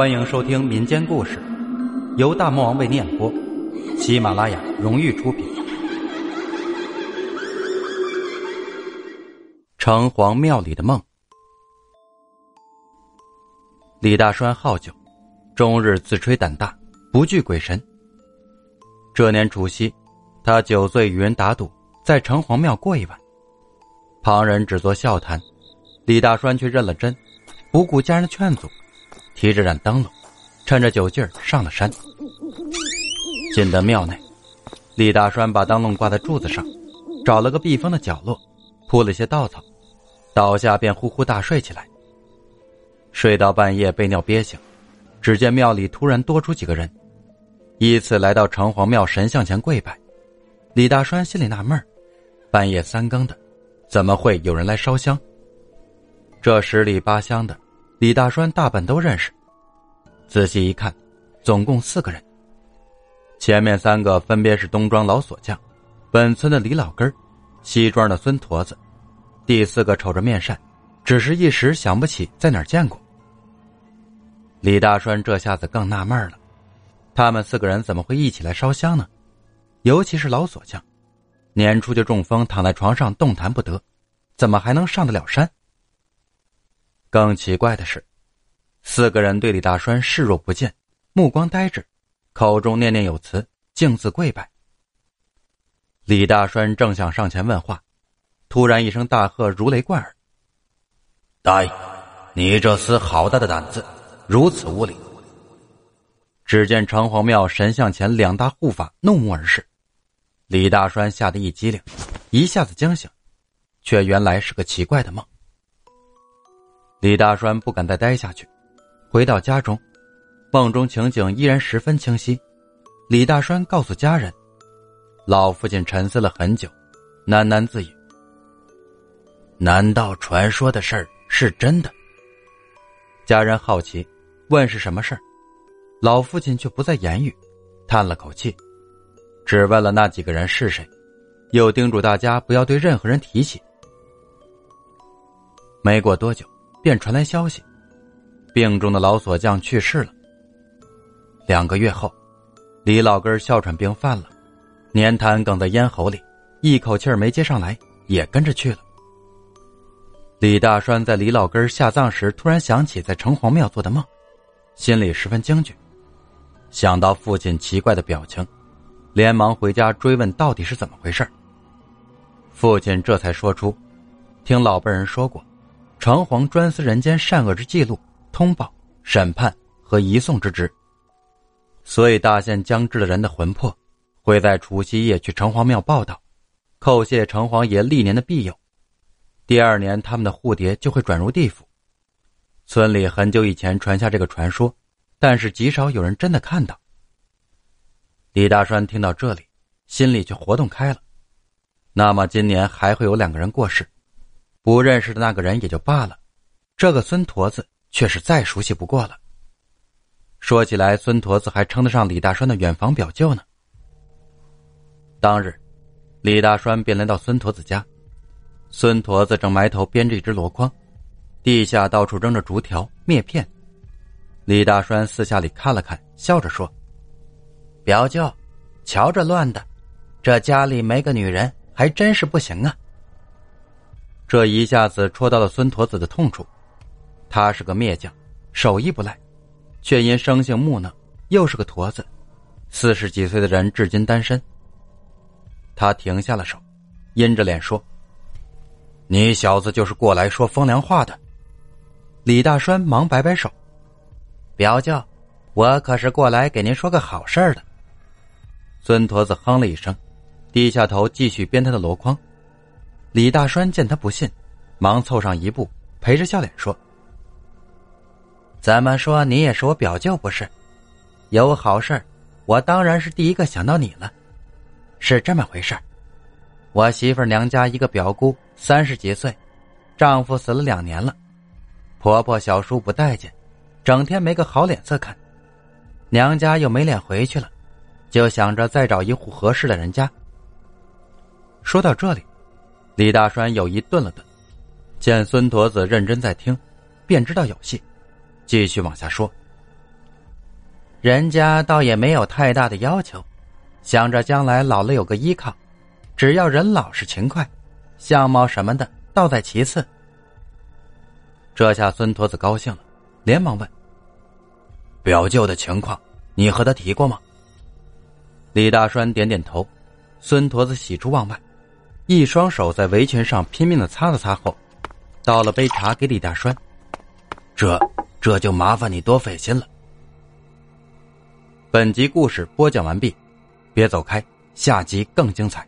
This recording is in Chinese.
欢迎收听民间故事，由大魔王为你演播，喜马拉雅荣誉出品。城隍庙里的梦，李大栓好酒，终日自吹胆大，不惧鬼神。这年除夕，他酒醉与人打赌，在城隍庙过一晚。旁人只做笑谈，李大栓却认了真，不顾家人的劝阻，提着盏灯笼，趁着酒劲儿上了山。进得庙内，李大栓把灯笼挂在柱子上，找了个避风的角落，铺了些稻草，倒下便呼呼大睡起来。睡到半夜被尿憋醒，只见庙里突然多出几个人，依次来到城隍庙神像前跪拜。李大栓心里纳闷半夜三更的。怎么会有人来烧香？这十里八乡的，李大栓大半都认识。仔细一看，总共四个人。前面三个分别是东庄老锁匠、本村的李老根西庄的孙驼子。第四个瞅着面善，只是一时想不起在哪儿见过。李大栓这下子更纳闷了：他们四个人怎么会一起来烧香呢？尤其是老锁匠。年初就中风，躺在床上动弹不得，怎么还能上得了山？更奇怪的是，四个人对李大栓视若不见，目光呆滞，口中念念有词，径自跪拜。李大栓正想上前问话，突然一声大喝如雷贯耳：“大爷，你这厮好大的胆子，如此无礼！”只见城隍庙神像前两大护法怒目而视。李大栓吓得一激灵，一下子惊醒，却原来是个奇怪的梦。李大栓不敢再待下去，回到家中，梦中情景依然十分清晰。李大栓告诉家人，老父亲沉思了很久，喃喃自语：“难道传说的事儿是真的？”家人好奇，问是什么事儿，老父亲却不再言语，叹了口气。只问了那几个人是谁，又叮嘱大家不要对任何人提起。没过多久，便传来消息，病中的老锁匠去世了。两个月后，李老根哮喘病犯了，粘痰哽在咽喉里，一口气儿没接上来，也跟着去了。李大栓在李老根下葬时，突然想起在城隍庙做的梦，心里十分惊惧，想到父亲奇怪的表情。连忙回家追问到底是怎么回事父亲这才说出，听老辈人说过，城隍专司人间善恶之记录、通报、审判和移送之职。所以大限将至的人的魂魄，会在除夕夜去城隍庙报道，叩谢城隍爷历年的庇佑。第二年，他们的蝴蝶就会转入地府。村里很久以前传下这个传说，但是极少有人真的看到。李大栓听到这里，心里却活动开了。那么今年还会有两个人过世，不认识的那个人也就罢了，这个孙驼子却是再熟悉不过了。说起来，孙驼子还称得上李大栓的远房表舅呢。当日，李大栓便来到孙驼子家，孙驼子正埋头编着一只箩筐，地下到处扔着竹条、篾片。李大栓四下里看了看，笑着说。表舅，瞧这乱的，这家里没个女人还真是不行啊。这一下子戳到了孙驼子的痛处，他是个篾匠，手艺不赖，却因生性木讷，又是个驼子，四十几岁的人至今单身。他停下了手，阴着脸说：“你小子就是过来说风凉话的。”李大栓忙摆摆手：“表舅，我可是过来给您说个好事儿的。”孙驼子哼了一声，低下头继续编他的箩筐。李大栓见他不信，忙凑上一步，陪着笑脸说：“怎么说你也是我表舅不是？有好事我当然是第一个想到你了。是这么回事我媳妇娘家一个表姑三十几岁，丈夫死了两年了，婆婆小叔不待见，整天没个好脸色看，娘家又没脸回去了。”就想着再找一户合适的人家。说到这里，李大栓有意顿了顿，见孙驼子认真在听，便知道有戏，继续往下说。人家倒也没有太大的要求，想着将来老了有个依靠，只要人老实勤快，相貌什么的倒在其次。这下孙驼子高兴了，连忙问：“表舅的情况，你和他提过吗？”李大栓点点头，孙驼子喜出望外，一双手在围裙上拼命的擦了擦后，倒了杯茶给李大栓：“这这就麻烦你多费心了。”本集故事播讲完毕，别走开，下集更精彩。